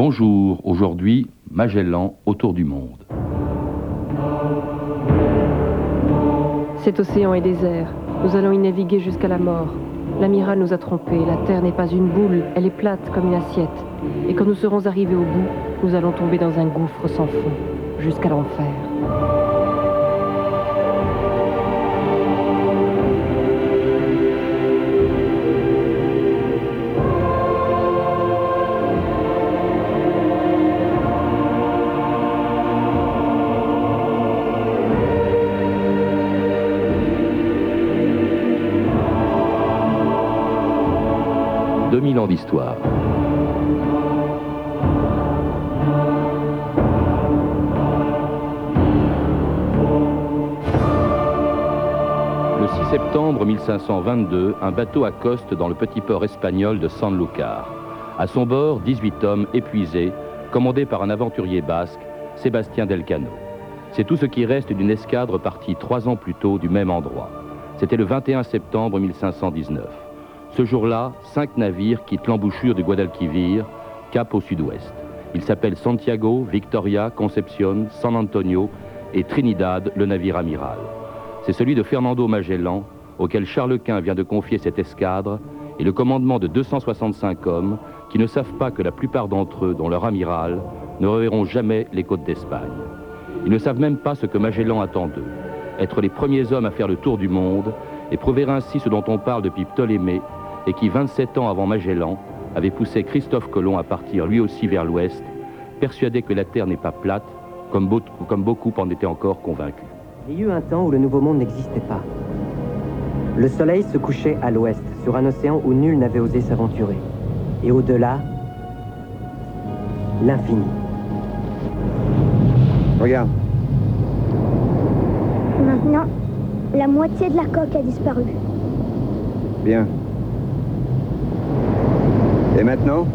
Bonjour, aujourd'hui, Magellan autour du monde. Cet océan est désert. Nous allons y naviguer jusqu'à la mort. L'amiral nous a trompés. La Terre n'est pas une boule, elle est plate comme une assiette. Et quand nous serons arrivés au bout, nous allons tomber dans un gouffre sans fond, jusqu'à l'enfer. 2000 ans d'histoire. Le 6 septembre 1522, un bateau accoste dans le petit port espagnol de Sanlúcar. À son bord, 18 hommes épuisés, commandés par un aventurier basque, Sébastien Delcano. C'est tout ce qui reste d'une escadre partie trois ans plus tôt du même endroit. C'était le 21 septembre 1519. Ce jour-là, cinq navires quittent l'embouchure du Guadalquivir, cap au sud-ouest. Ils s'appellent Santiago, Victoria, Concepción, San Antonio et Trinidad, le navire amiral. C'est celui de Fernando Magellan, auquel Charles Quint vient de confier cette escadre, et le commandement de 265 hommes qui ne savent pas que la plupart d'entre eux, dont leur amiral, ne reverront jamais les côtes d'Espagne. Ils ne savent même pas ce que Magellan attend d'eux, être les premiers hommes à faire le tour du monde et prouver ainsi ce dont on parle depuis Ptolémée et qui, 27 ans avant Magellan, avait poussé Christophe Colomb à partir lui aussi vers l'ouest, persuadé que la Terre n'est pas plate, comme, comme beaucoup en étaient encore convaincus. Il y eut un temps où le Nouveau Monde n'existait pas. Le soleil se couchait à l'ouest, sur un océan où nul n'avait osé s'aventurer. Et au-delà, l'infini. Regarde. Maintenant, la moitié de la coque a disparu. Bien. Et maintenant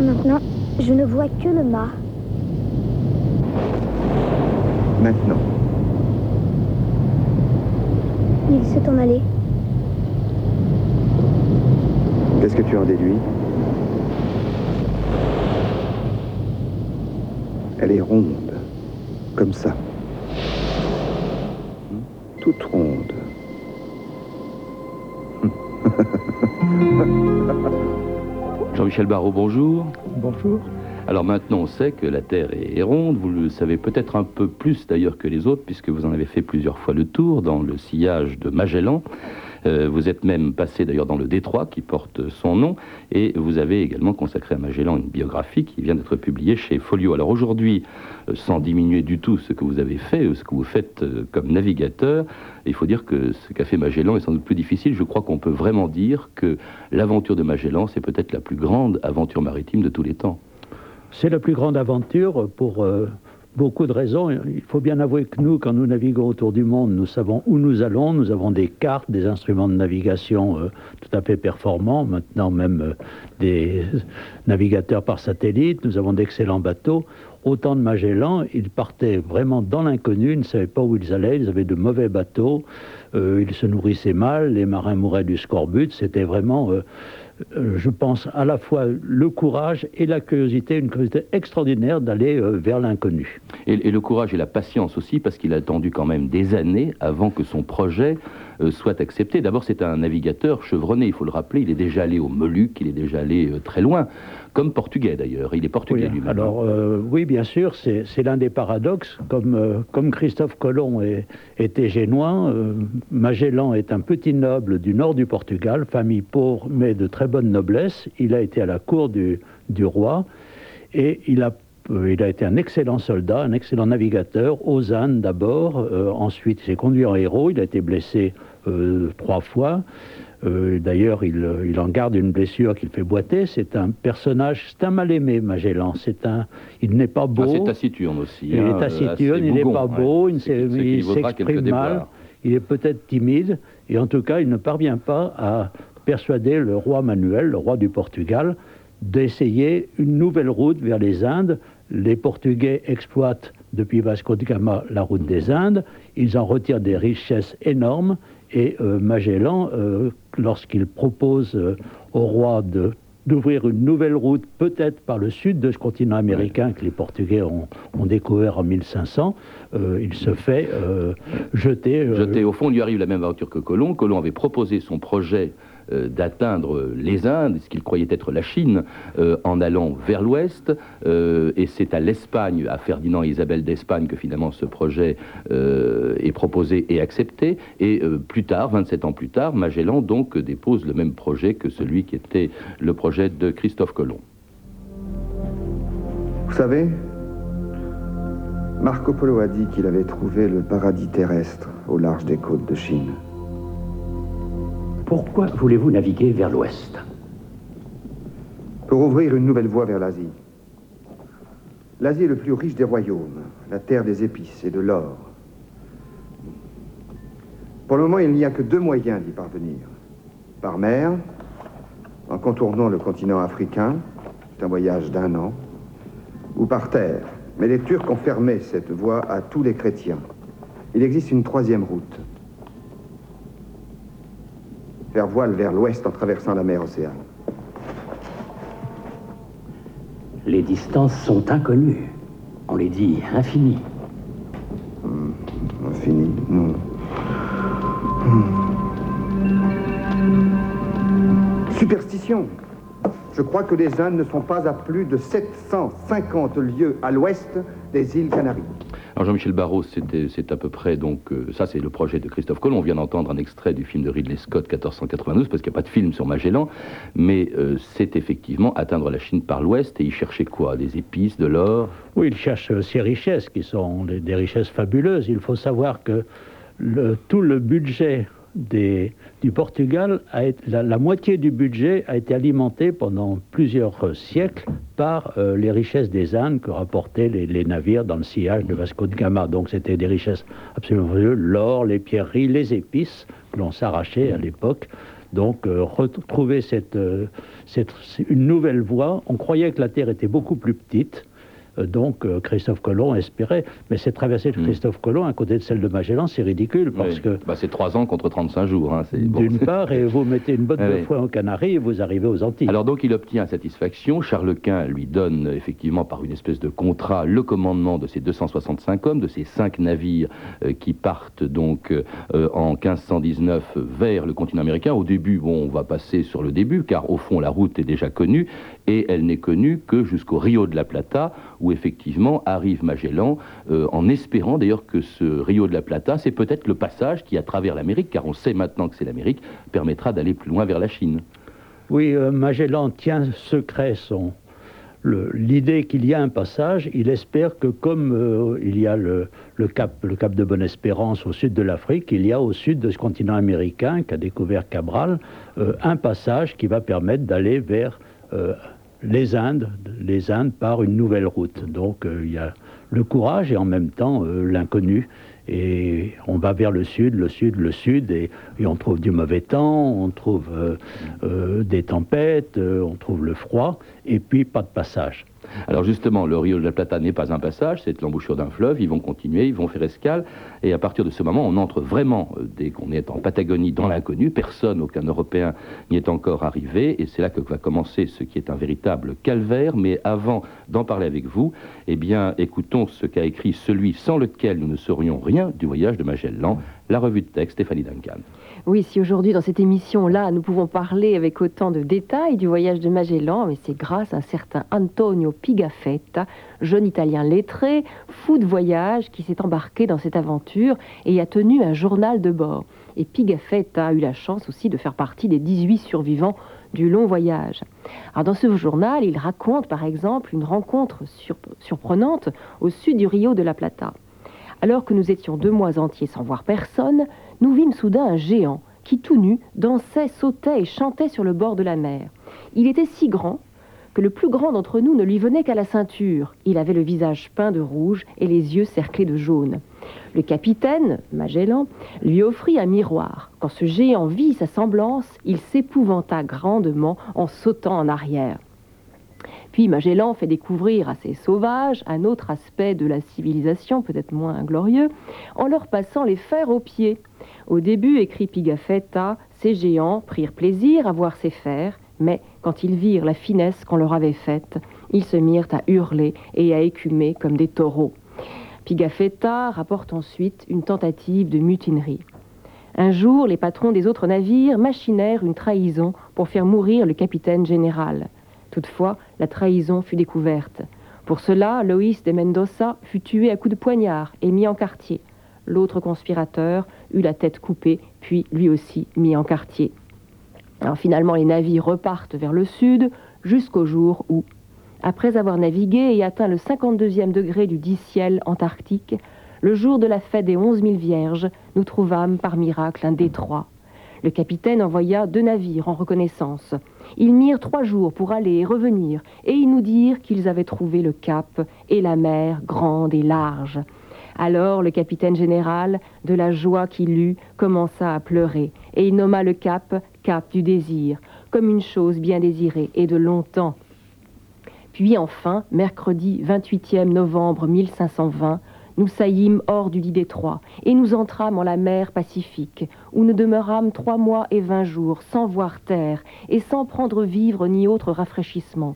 Maintenant, je ne vois que le mât. Maintenant. Il s'est en allé. Qu'est-ce que tu en déduis? Elle est ronde, comme ça. Toute ronde. Jean-Michel Barrault, bonjour. Bonjour. Alors maintenant, on sait que la Terre est ronde. Vous le savez peut-être un peu plus d'ailleurs que les autres, puisque vous en avez fait plusieurs fois le tour dans le sillage de Magellan. Euh, vous êtes même passé d'ailleurs dans le Détroit qui porte son nom, et vous avez également consacré à Magellan une biographie qui vient d'être publiée chez Folio. Alors aujourd'hui, euh, sans diminuer du tout ce que vous avez fait, ce que vous faites euh, comme navigateur, il faut dire que ce qu'a fait Magellan est sans doute plus difficile. Je crois qu'on peut vraiment dire que l'aventure de Magellan, c'est peut-être la plus grande aventure maritime de tous les temps. C'est la plus grande aventure pour beaucoup de raisons. Il faut bien avouer que nous, quand nous naviguons autour du monde, nous savons où nous allons. Nous avons des cartes, des instruments de navigation euh, tout à fait performants. Maintenant, même euh, des navigateurs par satellite. Nous avons d'excellents bateaux. Au temps de Magellan, ils partaient vraiment dans l'inconnu. Ils ne savaient pas où ils allaient. Ils avaient de mauvais bateaux. Euh, ils se nourrissaient mal. Les marins mouraient du scorbut. C'était vraiment je pense, à la fois le courage et la curiosité, une curiosité extraordinaire d'aller euh, vers l'inconnu. Et, le courage et la patience aussi, parce qu'il a attendu quand même des années avant que son projet euh, soit accepté. D'abord, c'est un navigateur chevronné, il faut le rappeler, il est déjà allé au Moluques, il est déjà allé très loin, comme portugais d'ailleurs, il est portugais lui-même. Alors, oui, bien sûr, c'est l'un des paradoxes. Comme, comme Christophe Colomb était génois, Magellan est un petit noble du nord du Portugal, famille pauvre, mais de très bonne noblesse. Il a été à la cour du, du roi et il a, euh, il a été un excellent soldat, un excellent navigateur, aux Indes d'abord, euh, ensuite il s'est conduit en héros, il a été blessé euh, trois fois. D'ailleurs, il, il, en garde une blessure qu'il fait boiter. C'est un personnage, c'est un mal-aimé, Magellan. C'est un, il n'est pas beau. Ah, c'est taciturne aussi. Il est hein, taciturne, il n'est pas beau, il s'exprime mal, il est peut-être timide, et en tout cas, il ne parvient pas à persuader le roi Manuel, le roi du Portugal, d'essayer une nouvelle route vers les Indes. Les Portugais exploitent depuis Vasco de Gama la route des Indes, ils en retirent des richesses énormes et euh, Magellan, euh, lorsqu'il propose euh, au roi d'ouvrir une nouvelle route, peut-être par le sud de ce continent américain que les Portugais ont, découvert en 1500. Euh, il se fait jeter. Jeter. Au fond, lui arrive la même aventure que Colomb. Colomb avait proposé son projet euh, d'atteindre les Indes, ce qu'il croyait être la Chine, euh, en allant vers l'ouest. Euh, et c'est à l'Espagne, à Ferdinand et Isabelle d'Espagne, que finalement ce projet est proposé et accepté. Et plus tard, 27 ans plus tard, Magellan donc dépose le même projet que celui qui était le projet de Christophe Colomb. Vous savez, Marco Polo a dit qu'il avait trouvé le paradis terrestre au large des côtes de Chine. Pourquoi voulez-vous naviguer vers l'ouest Pour ouvrir une nouvelle voie vers l'Asie. L'Asie est le plus riche des royaumes, la terre des épices et de l'or. Pour le moment, il n'y a que deux moyens d'y parvenir. Par mer, en contournant le continent africain, c'est un voyage d'un an, ou par terre. Mais les Turcs ont fermé cette voie à tous les chrétiens. Il existe une troisième route, faire voile vers l'ouest en traversant la mer Océane. Les distances sont inconnues. On les dit infinies. Hmm, infinies, non. Hmm. Superstition. Je crois que les Indes ne sont pas à plus de 750 lieues à l'ouest des îles Canaries. Alors Jean-Michel Barrault, c'est à peu près donc euh, ça c'est le projet de Christophe Colomb. On vient d'entendre un extrait du film de Ridley Scott 1492 parce qu'il n'y a pas de film sur Magellan, mais euh, c'est effectivement atteindre la Chine par l'ouest et y chercher quoi? Des épices, de l'or? Oui, il cherche euh, ces richesses qui sont des, richesses fabuleuses. Il faut savoir que tout le budget du Portugal, la, moitié du budget a été alimenté pendant plusieurs siècles par euh, les richesses des Indes que rapportaient les, navires dans le sillage de Vasco de Gama. Donc c'était des richesses absolument fabuleuses, l'or, les pierreries, les épices que l'on s'arrachait à l'époque. Donc euh, retrouver euh, cette, une nouvelle voie, on croyait que la Terre était beaucoup plus petite, donc euh, Christophe Colomb espérait. Mais cette traversée de hmm. Christophe Colomb à côté de celle de Magellan, c'est ridicule parce que. Bah, c'est trois ans contre 35 jours. Hein, D'une part, et vous mettez une botte de foin aux Canaries et vous arrivez aux Antilles. Alors donc il obtient satisfaction. Charles Quint lui donne effectivement par une espèce de contrat le commandement de ces 265 hommes, de ces cinq navires euh, qui partent donc en 1519 vers le continent américain. Au début, bon, on va passer sur le début car au fond la route est déjà connue et elle n'est connue que jusqu'au Rio de la Plata où effectivement arrive Magellan, euh, en espérant d'ailleurs que ce Rio de la Plata, c'est peut-être le passage qui, à travers l'Amérique, car on sait maintenant que c'est l'Amérique, permettra d'aller plus loin vers la Chine. Oui, euh, Magellan tient secret son, l'idée qu'il y a un passage, il espère que comme euh, il y a le, cap, le cap de Bonne-Espérance au sud de l'Afrique, il y a au sud de ce continent américain qu'a découvert Cabral, un passage qui va permettre d'aller vers les Indes, les Indes par une nouvelle route. Donc euh, il y a le courage et en même temps euh, l'inconnu. Et on va vers le sud, le sud, le sud, et, on trouve du mauvais temps, on trouve euh, des tempêtes, on trouve le froid, et puis pas de passage. Alors justement, le Rio de la Plata n'est pas un passage, c'est l'embouchure d'un fleuve, ils vont continuer, ils vont faire escale, et à partir de ce moment, on entre vraiment, euh, dès qu'on est en Patagonie, dans l'inconnu, personne, aucun Européen n'y est encore arrivé, et c'est là que va commencer ce qui est un véritable calvaire, mais avant d'en parler avec vous, eh bien, écoutons ce qu'a écrit celui sans lequel nous ne saurions rien du voyage de Magellan, la revue de texte Stéphanie Duncan. Oui, si aujourd'hui, dans cette émission-là, nous pouvons parler avec autant de détails du voyage de Magellan, mais c'est grâce à un certain Antonio Pigafetta, jeune Italien lettré, fou de voyage, qui s'est embarqué dans cette aventure et a tenu un journal de bord. Et Pigafetta a eu la chance aussi de faire partie des 18 survivants du long voyage. Alors dans ce journal, il raconte par exemple une rencontre surprenante au sud du Rio de la Plata. Alors que nous étions deux mois entiers sans voir personne, nous vîmes soudain un géant qui, tout nu, dansait, sautait et chantait sur le bord de la mer. Il était si grand que le plus grand d'entre nous ne lui venait qu'à la ceinture. Il avait le visage peint de rouge et les yeux cerclés de jaune. Le capitaine, Magellan, lui offrit un miroir. Quand ce géant vit sa semblance, il s'épouvanta grandement en sautant en arrière. Puis Magellan fait découvrir à ces sauvages un autre aspect de la civilisation, peut-être moins glorieux, en leur passant les fers aux pieds. Au début, écrit Pigafetta, ces géants prirent plaisir à voir ces fers, Mais quand ils virent la finesse qu'on leur avait faite, ils se mirent à hurler et à écumer comme des taureaux. Pigafetta rapporte ensuite une tentative de mutinerie. Un jour, les patrons des autres navires machinèrent une trahison pour faire mourir le capitaine général. Toutefois, la trahison fut découverte. Pour cela, Loïs de Mendoza fut tué à coups de poignard et mis en quartier. L'autre conspirateur eut la tête coupée, puis lui aussi mis en quartier. Alors finalement, les navires repartent vers le sud jusqu'au jour où, après avoir navigué et atteint le 52e degré du dit ciel antarctique, le jour de la fête des onze mille vierges, nous trouvâmes par miracle un détroit. Le capitaine envoya deux navires en reconnaissance. Ils mirent trois jours pour aller et revenir, et ils nous dirent qu'ils avaient trouvé le cap et la mer grande et large. Alors le capitaine général, de la joie qu'il eut, commença à pleurer, et il nomma le cap cap du désir, comme une chose bien désirée et de longtemps. Puis enfin, mercredi 28e novembre 1520, nous saillîmes hors du lit détroit et nous entrâmes en la mer Pacifique, où nous demeurâmes trois mois et vingt jours sans voir terre et sans prendre vivre ni autre rafraîchissement.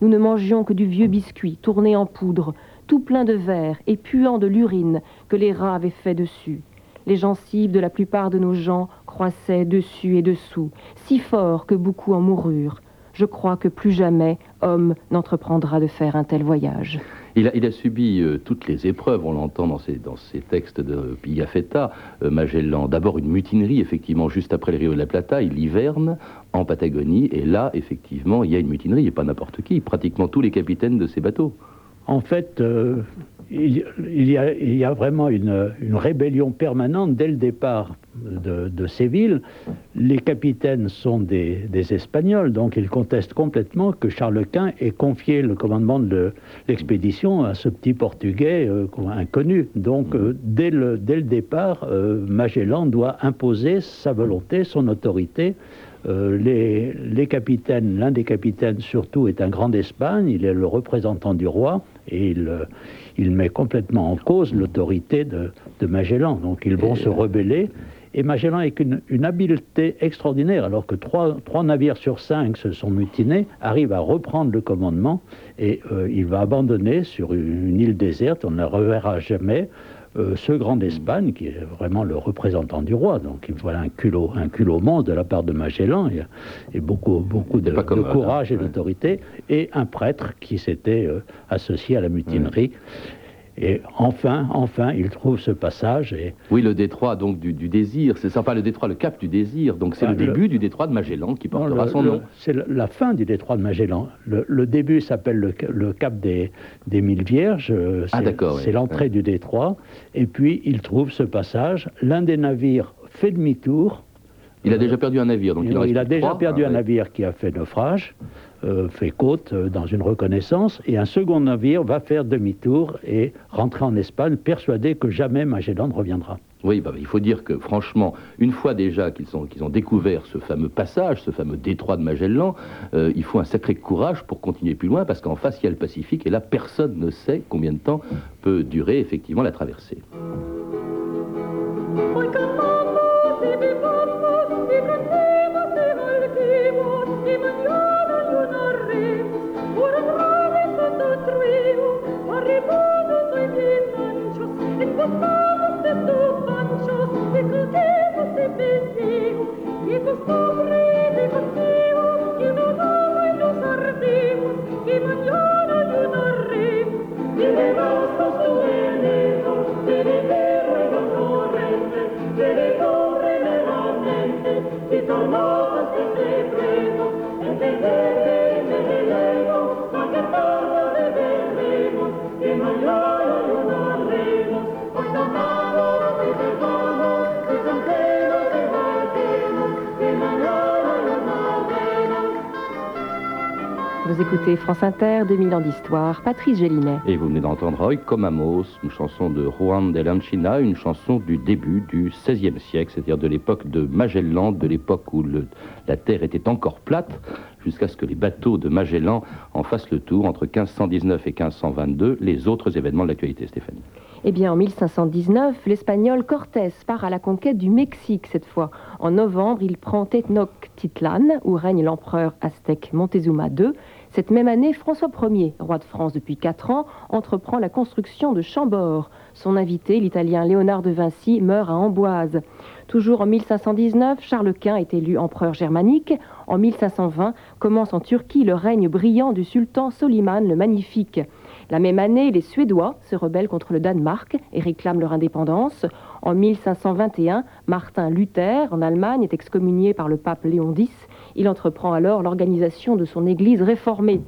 Nous ne mangions que du vieux biscuit tourné en poudre, tout plein de verre et puant de l'urine que les rats avaient fait dessus. Les gencives de la plupart de nos gens croissaient dessus et dessous, si fort que beaucoup en moururent. Je crois que plus jamais homme n'entreprendra de faire un tel voyage. Il a, subi euh, toutes les épreuves, on l'entend dans ces textes de Pigafetta, euh, Magellan. D'abord une mutinerie, effectivement, juste après le Rio de la Plata, il hiverne en Patagonie, et là, effectivement, il y a une mutinerie, et pas n'importe qui, pratiquement tous les capitaines de ces bateaux. En fait, euh, il, y a, vraiment une, rébellion permanente dès le départ de, ces villes. Les capitaines sont des, Espagnols, donc ils contestent complètement que Charles Quint ait confié le commandement de l'expédition à ce petit Portugais euh, inconnu. Donc euh, dès, le, départ, Magellan doit imposer sa volonté, son autorité. Les, les capitaines, l'un des capitaines surtout est un grand d'Espagne, il est le représentant du roi et il il met complètement en cause l'autorité de, Magellan. Donc ils vont se rebeller. Et Magellan, avec une, habileté extraordinaire, alors que trois, navires sur cinq se sont mutinés, arrive à reprendre le commandement et euh, il va abandonner sur une île déserte, on ne la reverra jamais, euh, ce grand d'Espagne, qui est vraiment le représentant du roi. Donc voilà un culot, un culot monstre de la part de Magellan, et, beaucoup, beaucoup de, courage et d'autorité, et un prêtre qui s'était euh, associé à la mutinerie. Et enfin, enfin, il trouve ce passage. Et... Oui, le détroit donc du, désir, c'est pas le détroit, le cap du désir. Donc c'est le, début du détroit de Magellan qui portera son nom. C'est la fin du détroit de Magellan. Le, début s'appelle le, cap des, des Mille Vierges. Euh, ah d'accord. C'est l'entrée du détroit. Et puis il trouve ce passage. L'un des navires fait demi-tour. Il a déjà perdu un navire, donc il, il, il a déjà perdu ah, un navire qui a fait naufrage. Euh, fait côte euh, dans une reconnaissance, et un second navire va faire demi-tour et rentrer en Espagne, persuadé que jamais Magellan ne reviendra. Oui, bah, il faut dire que franchement, une fois déjà qu'ils ont découvert ce fameux passage, ce fameux détroit de Magellan, euh, il faut un sacré courage pour continuer plus loin, parce qu'en face, il y a le Pacifique, et là, personne ne sait combien de temps peut durer effectivement la traversée. Vous écoutez France Inter, 2000 ans d'histoire, Patrice Gélinet. Et vous venez d'entendre Roy Comamos, une chanson de Juan de Lancina, une chanson du début du XVIe siècle, c'est-à-dire de l'époque de Magellan, de l'époque où la Terre était encore plate, jusqu'à ce que les bateaux de Magellan en fassent le tour entre 1519 et 1522, les autres événements de l'actualité, Stéphanie. Eh bien, en 1519, l'Espagnol Cortés part à la conquête du Mexique cette fois. En novembre, il prend Tenochtitlan, où règne l'empereur aztèque Montezuma II. Cette même année, François Ier, roi de France depuis quatre ans, entreprend la construction de Chambord. Son invité, l'italien Léonard de Vinci, meurt à Amboise. Toujours en 1519, Charles Quint est élu empereur germanique. En 1520, commence en Turquie le règne brillant du sultan Soliman le Magnifique. La même année, les Suédois se rebellent contre le Danemark et réclament leur indépendance. En 1521, Martin Luther, en Allemagne, est excommunié par le pape Léon X. Il entreprend alors l'organisation de son Église réformée.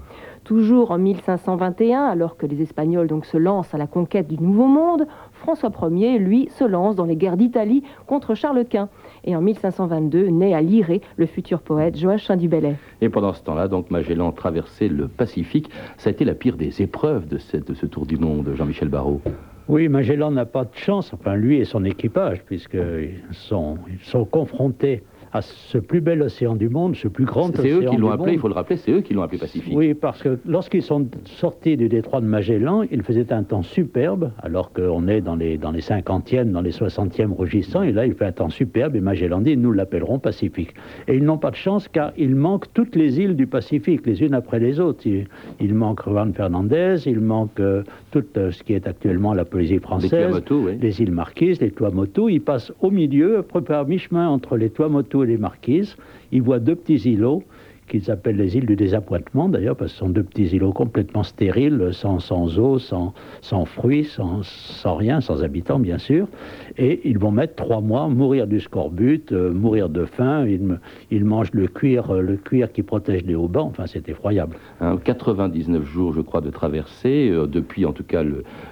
Toujours en 1521, alors que les Espagnols donc se lancent à la conquête du Nouveau Monde, François Ier, lui, se lance dans les guerres d'Italie contre Charles Quint. Et en 1522, naît à Liré le futur poète Joachim du Bellay. Et pendant ce temps-là, donc Magellan traversait le Pacifique. Ça a été la pire des épreuves de, de ce tour du monde, Jean-Michel Barrault. Oui, Magellan n'a pas de chance, enfin lui et son équipage, puisqu'ils sont, ils sont confrontés à ce plus bel océan du monde, ce plus grand océan C'est eux qui l'ont appelé, il faut le rappeler, c'est eux qui l'ont appelé Pacifique. Oui, parce que lorsqu'ils sont sortis du détroit de Magellan, il faisait un temps superbe, alors qu'on est dans les, dans les 50e, dans les 60e rugissants, et là il fait un temps superbe, et Magellan dit, nous l'appellerons Pacifique. Et ils n'ont pas de chance, car il manque toutes les îles du Pacifique, les unes après les autres. Il, il manque Juan Fernandez, il manque euh, tout euh, ce qui est actuellement la Polynésie française, les, Tuamotu, oui. les îles Marquises, les Tuamotu. Il passe au milieu, à mi-chemin entre les Tuamotu les Marquises. Il voit deux petits îlots qu'ils appellent les îles du désappointement, d'ailleurs, parce que ce sont deux petits îlots complètement stériles, sans, sans eau, sans, sans fruits, sans, sans, rien, sans habitants, bien sûr. Et ils vont mettre trois mois, mourir du scorbut, euh, mourir de faim. Ils, ils, mangent le cuir, euh, le cuir qui protège les haubans. Enfin, c'est effroyable. Hein, 99 jours, je crois, de traversée, euh, depuis en tout cas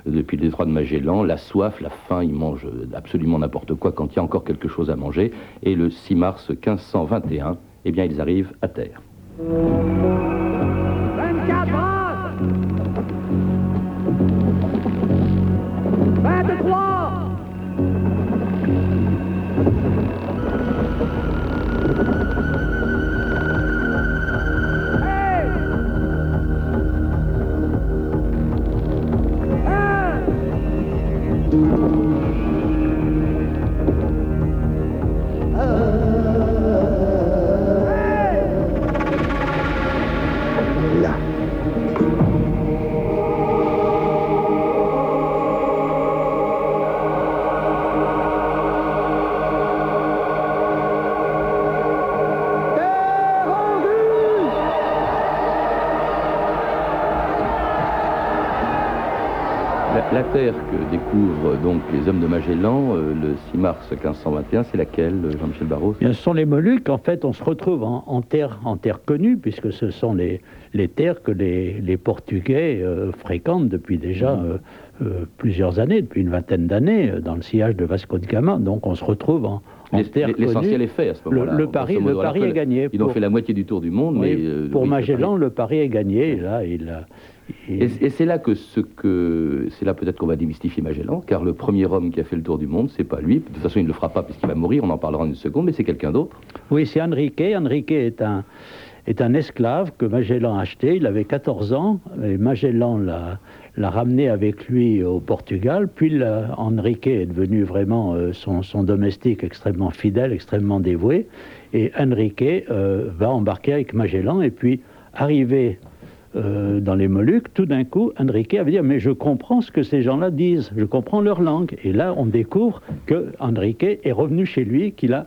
depuis le détroit de Magellan. La soif, la faim, ils mangent absolument n'importe quoi quand il y a encore quelque chose à manger. Et le 6 mars 1521, eh bien, ils arrivent à terre. Terre que découvrent donc les hommes de Magellan euh, le 6 mars 1521, c'est laquelle, Jean-Michel Barrault? Bien, Ce sont les Moluques. En fait, on se retrouve en, en terre, en terre connue, puisque ce sont les, les terres que les, les Portugais euh, fréquentent depuis déjà euh, euh, plusieurs années, depuis une vingtaine d'années, dans le sillage de Vasco de Gama. Donc on se retrouve en, L'essentiel est fait à ce moment-là. Le, le pari, le pari est gagné. Ils ont fait la moitié du tour du monde, oui, mais... pour oui, Magellan, le pari est gagné. Et là, il a... Et, et c'est là que ce que c'est là peut-être qu'on va démystifier Magellan, car le premier homme qui a fait le tour du monde, c'est pas lui. De toute façon, il ne le fera pas puisqu'il va mourir. On en parlera en une seconde, mais c'est quelqu'un d'autre. Oui, c'est Enrique. Enrique est un est un esclave que Magellan a acheté. Il avait 14 ans et Magellan l'a l'a ramené avec lui au Portugal. Puis là, Enrique est devenu vraiment euh, son, domestique extrêmement fidèle, extrêmement dévoué. Et Enrique euh, va embarquer avec Magellan et puis arrivé euh, dans les Moluques, tout d'un coup, Enrique avait dit Mais je comprends ce que ces gens-là disent, je comprends leur langue. Et là, on découvre que Enrique est revenu chez lui, qu'il a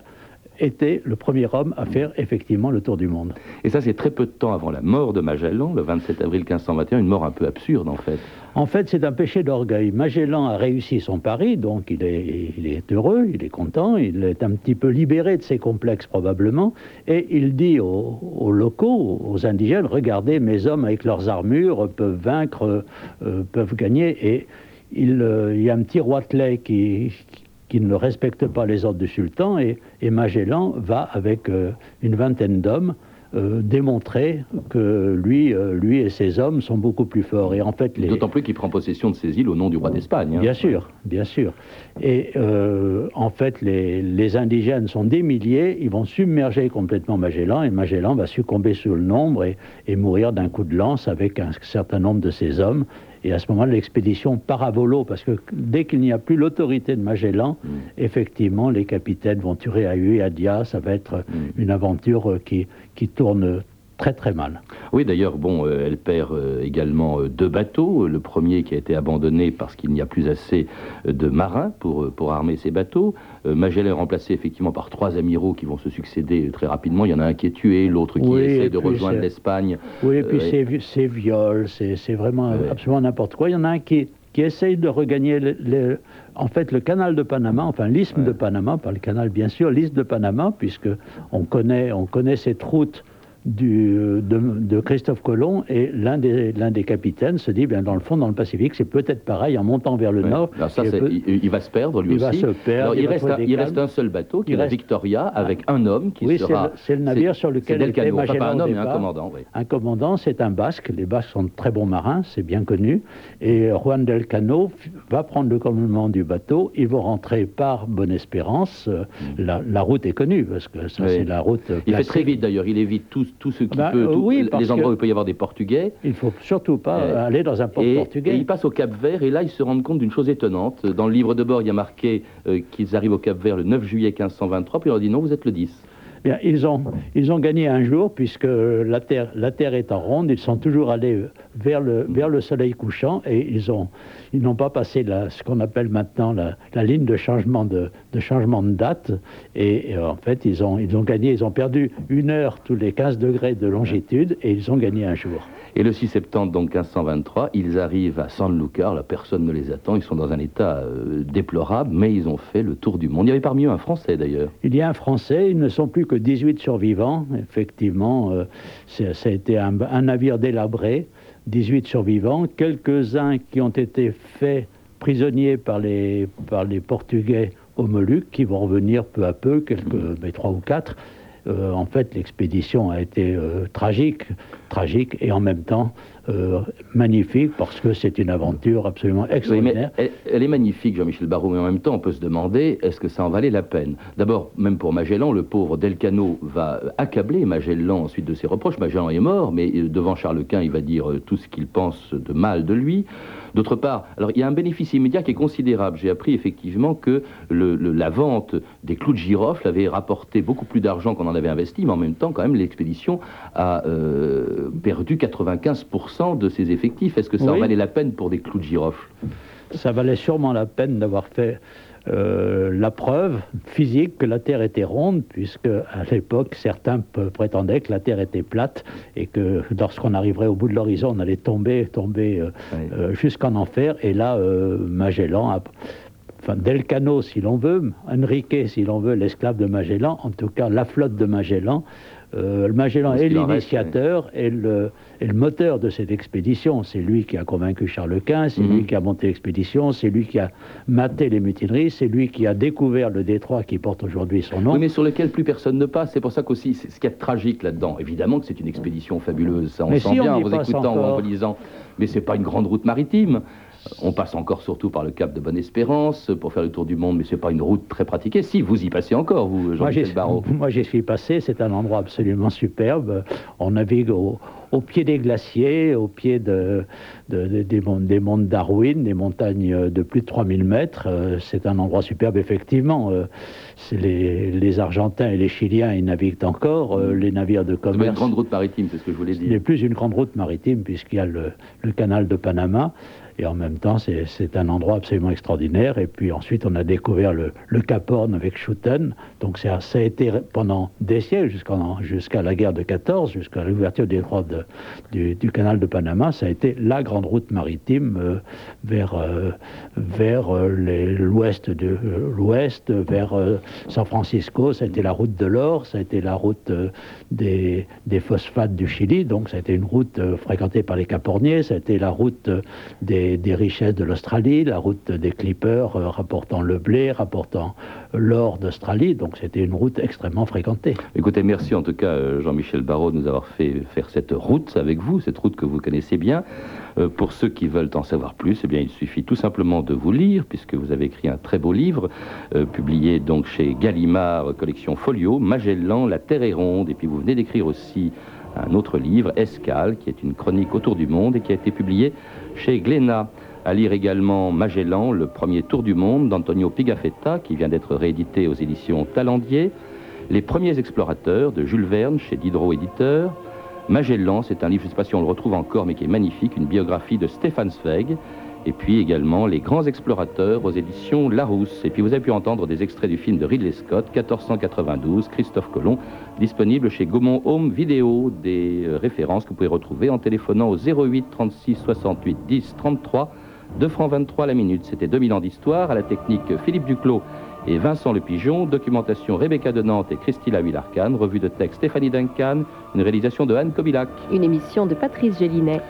été le premier homme à faire effectivement le tour du monde. Et ça, c'est très peu de temps avant la mort de Magellan, le 27 avril 1521, une mort un peu absurde en fait. En fait, c'est un péché d'orgueil. Magellan a réussi son pari, donc il est, il est, heureux, il est content, il est un petit peu libéré de ses complexes probablement, et il dit aux, aux locaux, aux indigènes, regardez, mes hommes avec leurs armures peuvent vaincre, euh, peuvent gagner, et il, euh, il, y a un petit roitelet qui, qui ne respecte pas les ordres du sultan, et, et Magellan va avec euh, une vingtaine d'hommes euh, démontrer que lui, euh, lui et ses hommes sont beaucoup plus forts. Et en fait, les... D'autant plus qu'il prend possession de ces îles au nom du roi d'Espagne. Hein. Bien sûr, bien sûr. Et euh, en fait, les, les, indigènes sont des milliers, ils vont submerger complètement Magellan, et Magellan va succomber sous le nombre et, et mourir d'un coup de lance avec un certain nombre de ses hommes. Et à ce moment-là, l'expédition part à volo, parce que dès qu'il n'y a plus l'autorité de Magellan, Mm. effectivement, les capitaines vont tuer à Hu et à Dia. Ça va être Mm. une aventure euh, qui, qui tourne très très mal. Oui, d'ailleurs, bon, euh, elle perd euh, également euh, deux bateaux. Le premier qui a été abandonné parce qu'il n'y a plus assez de marins pour, pour armer ces bateaux. Magellan est remplacé effectivement par trois amiraux qui vont se succéder très rapidement. Il y en a un qui est tué, l'autre qui Oui, essaie de rejoindre l'Espagne. Oui, et puis c'est vi- c'est viol, c'est c'est vraiment absolument n'importe quoi. Il y en a un qui, qui essaye de regagner en fait le canal de Panama, enfin l'isthme Ouais. de Panama, pas le canal bien sûr, l'isthme de Panama, puisque on connaît, on connaît cette route du, de, de Christophe Colomb et l'un des, l'un des capitaines se dit, bien dans le fond, dans le Pacifique, c'est peut-être pareil en montant vers le Ouais. nord. Alors ça, et c'est- peut- il, il va se perdre lui il va aussi. se perdre, Alors, il il, va reste un, il reste un seul bateau qui Il est la reste- Victoria avec un homme qui oui, c'est sera. le, c'est le navire sur lequel c'est était Magellan pas un homme, mais un départ. commandant. Oui. Un commandant, c'est un Basque. Les Basques sont de très bons marins, c'est bien connu. Et Juan del Cano va prendre le commandement du bateau. Ils vont rentrer par Bonne-Espérance. Euh, La, la route est connue, parce que ça, Mm. Oui. c'est la route Il fait très vite d'ailleurs, il évite tout, tout ce qui Ben, peut, euh, tout- oui, parce les endroits où il peut y avoir des Portugais. Il faut surtout pas Euh, aller dans un port Et, portugais. et ils passent au Cap Vert, et là, ils se rendent compte d'une chose étonnante. Dans le livre de bord, il y a marqué euh, qu'ils arrivent au Cap Vert le 9 juillet 1523, puis on leur dit non, vous êtes le 10. Ils, ont, gagné un jour, puisque la Terre, la terre ronde, ils sont toujours allés vers le, vers le soleil couchant et ils ont ils n'ont pas passé la, ce qu'on appelle maintenant la, ligne de changement de, date. Et, en fait, ils ont, ils ont gagné, ils ont perdu une heure tous les 15 degrés de longitude et ils ont gagné un jour. Et le 6 septembre, donc 1523, ils arrivent à San Lucar, là, personne ne les attend, ils sont dans un état euh, déplorable, mais ils ont fait le tour du monde. Il y avait parmi eux un Français d'ailleurs. Il y a un Français, ils ne sont plus que 18 survivants. Effectivement, euh, ça a été un, un navire délabré, 18 survivants, quelques-uns qui ont été faits prisonniers par les, par les Portugais aux Moluques, qui vont revenir peu à peu, quelques, mais trois ou quatre. Euh, en fait, l'expédition a été euh, tragique, tragique et en même temps euh, magnifique parce que c'est une aventure absolument Oui, mais extraordinaire. elle, elle est magnifique, Jean-Michel Barrault, mais en même temps, on peut se demander, est-ce que ça en valait la peine? D'abord, même pour Magellan, le pauvre Delcano va accabler Magellan ensuite de ses reproches. Magellan est mort, mais devant Charles Quint, il va dire tout ce qu'il pense de mal de lui. D'autre part, alors il y a un bénéfice immédiat qui est considérable. J'ai appris effectivement que le- le- la vente des clous de girofle avait rapporté beaucoup plus d'argent qu'on en avait investi, mais en même temps, quand même, l'expédition a euh, perdu 95% de ses effectifs. Est-ce que ça en valait la peine pour des clous de girofle? Ça valait sûrement la peine d'avoir fait euh, la preuve physique que la Terre était ronde, puisque à l'époque, certains prétendaient que la Terre était plate et que lorsqu'on arriverait au bout de l'horizon, on allait tomber, tomber euh, euh, jusqu'en enfer. Et là, Magellan a. Enfin, Delcano, si l'on veut, Enrique, si l'on veut, l'esclave de Magellan, en tout cas la flotte de Magellan. Euh, le Magellan est l'initiateur et, le, et le moteur de cette expédition. C'est lui qui a convaincu Charles Quint, c'est Mhm. lui qui a monté l'expédition, c'est lui qui a maté les mutineries, c'est lui qui a découvert le détroit qui porte aujourd'hui son nom. Oui, mais sur lequel plus personne ne passe. C'est pour ça qu'aussi, c'est ce qu'il y a de tragique là-dedans. Évidemment que c'est une expédition fabuleuse, ça on Mais sent si on bien en vous écoutant ou en vous lisant. Mais c'est pas une grande route maritime. On passe encore surtout par le Cap de Bonne-Espérance pour faire le tour du monde, mais c'est pas une route très pratiquée. Si, vous y passez encore, vous, Jean-Michel Barrault. Moi, j'y suis passé. C'est un endroit absolument superbe. On navigue au, au pied des glaciers, au pied de, de- de- des, monts, des monts de Darwin, des montagnes de plus de 3000 mètres. Euh, C'est un endroit superbe, effectivement. Euh, c'est Les, les Argentins et les Chiliens, ils naviguent encore. Euh, Les navires de C'est pas une commerce. grande route maritime, c'est ce que je voulais Ce n'est dire. plus une grande route maritime puisqu'il y a le, le canal de Panama. Et en même temps, c'est un endroit absolument extraordinaire. Et puis ensuite, on a découvert le, le Cap Horn avec Schouten. Donc ça, a été pendant des siècles, jusqu'à la guerre de 14, jusqu'à l'ouverture des droits du, canal de Panama, ça a été la grande route maritime euh, vers, euh, vers euh, l'ouest de l'ouest, vers San Francisco. Ça a été la route de l'or, ça a été la route des, des phosphates du Chili. Donc ça a été une route fréquentée par les caporniers. Ça a été la route euh, des, richesses de l'Australie, la route des clippers euh, rapportant le blé, rapportant l'or d'Australie. Donc c'était une route extrêmement fréquentée. Écoutez, merci en tout cas, euh, Jean-Michel Barrault, de nous avoir fait faire cette route avec vous, cette route que vous connaissez bien. Euh, pour ceux qui veulent en savoir plus, eh bien, il suffit tout simplement de vous lire, puisque vous avez écrit un très beau livre, publié donc chez Gallimard, collection Folio, Magellan, La Terre est ronde, et puis vous venez d'écrire aussi un autre livre, Escale, qui est une chronique autour du monde et qui a été publié chez Glénat. À lire également Magellan, le premier tour du monde d'Antonio Pigafetta, qui vient d'être réédité aux éditions Talendier. Les premiers explorateurs de Jules Verne chez Diderot Éditeur. Magellan, c'est un livre, je ne sais pas si on le retrouve encore, mais qui est magnifique, une biographie de Stéphane Zweig. Et puis également Les grands explorateurs aux éditions Larousse. Et puis vous avez pu entendre des extraits du film de Ridley Scott, 1492, Christophe Colomb, disponible chez Gaumont Home Vidéo. Des euh, références que vous pouvez retrouver en téléphonant au 08 36 68 10 33, 2 francs 23 la minute. C'était 2000 ans d'histoire, à la technique Philippe Duclos et Vincent Le Pigeon, documentation Rebecca de Nantes et Christine Huillarcan, revue de texte Stéphanie Duncan, une réalisation de Anne Kobilac. Une émission de Patrice Gélinet.